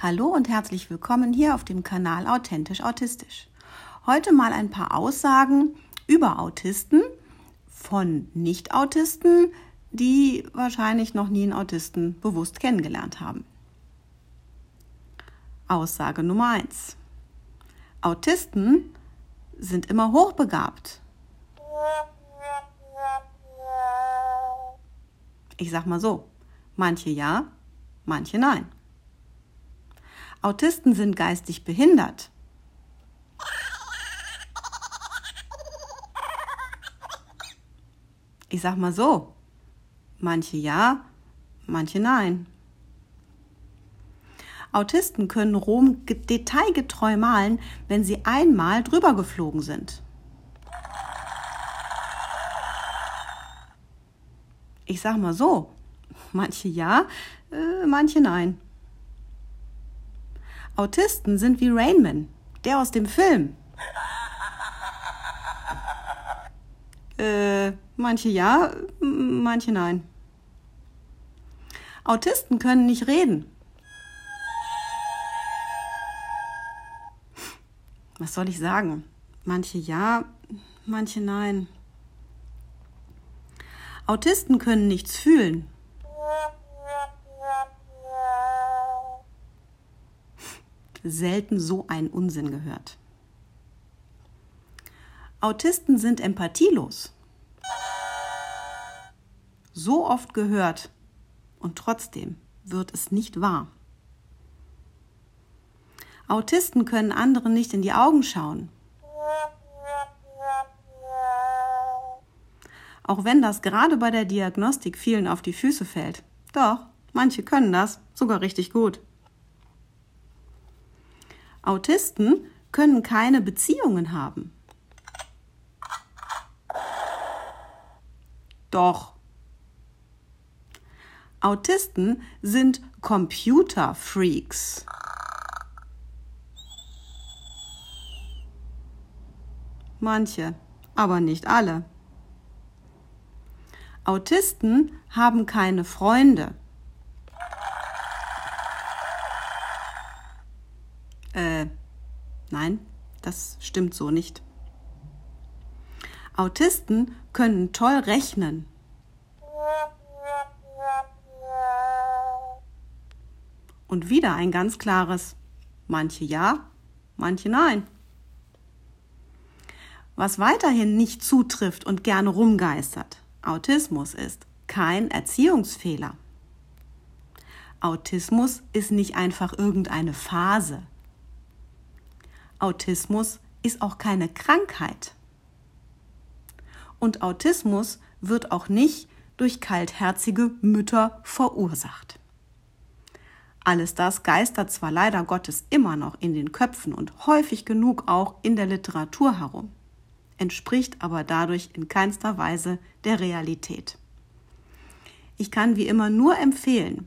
Hallo und herzlich willkommen hier auf dem Kanal Authentisch Autistisch. Heute mal ein paar Aussagen über Autisten von Nicht-Autisten, die wahrscheinlich noch nie einen Autisten bewusst kennengelernt haben. Aussage Nummer 1. Autisten sind immer hochbegabt. Ich sag mal so, manche ja, manche nein. Autisten sind geistig behindert. Ich sag mal so, manche ja, manche nein. Autisten können Rom detailgetreu malen, wenn sie einmal drüber geflogen sind. Ich sag mal so, manche ja, äh, manche nein. Autisten sind wie Rainman, der aus dem Film. Äh, manche ja, manche nein. Autisten können nicht reden. Was soll ich sagen? Manche ja, manche nein. Autisten können nichts fühlen. Selten so einen Unsinn gehört. Autisten sind empathielos. So oft gehört und trotzdem wird es nicht wahr. Autisten können anderen nicht in die Augen schauen. Auch wenn das gerade bei der Diagnostik vielen auf die Füße fällt. Doch, manche können das sogar richtig gut. Autisten können keine Beziehungen haben. Doch. Autisten sind Computerfreaks. Manche, aber nicht alle. Autisten haben keine Freunde. Äh, nein, das stimmt so nicht. Autisten können toll rechnen. Und wieder ein ganz klares manche ja, manche nein. Was weiterhin nicht zutrifft und gerne rumgeistert, Autismus ist kein Erziehungsfehler. Autismus ist nicht einfach irgendeine Phase. Autismus ist auch keine Krankheit. Und Autismus wird auch nicht durch kaltherzige Mütter verursacht. Alles das geistert zwar leider Gottes immer noch in den Köpfen und häufig genug auch in der Literatur herum, entspricht aber dadurch in keinster Weise der Realität. Ich kann wie immer nur empfehlen,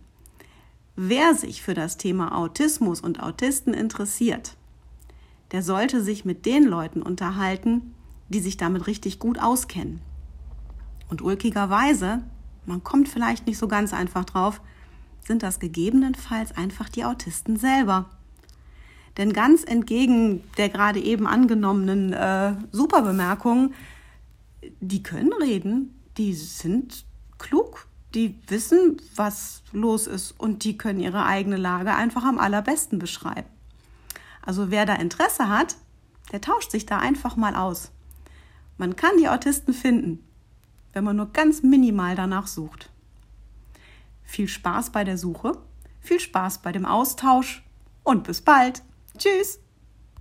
wer sich für das Thema Autismus und Autisten interessiert, der sollte sich mit den Leuten unterhalten, die sich damit richtig gut auskennen. Und ulkigerweise, man kommt vielleicht nicht so ganz einfach drauf, sind das gegebenenfalls einfach die Autisten selber. Denn ganz entgegen der gerade eben angenommenen äh, Superbemerkung, die können reden, die sind klug, die wissen, was los ist und die können ihre eigene Lage einfach am allerbesten beschreiben. Also wer da Interesse hat, der tauscht sich da einfach mal aus. Man kann die Autisten finden, wenn man nur ganz minimal danach sucht. Viel Spaß bei der Suche, viel Spaß bei dem Austausch und bis bald. Tschüss.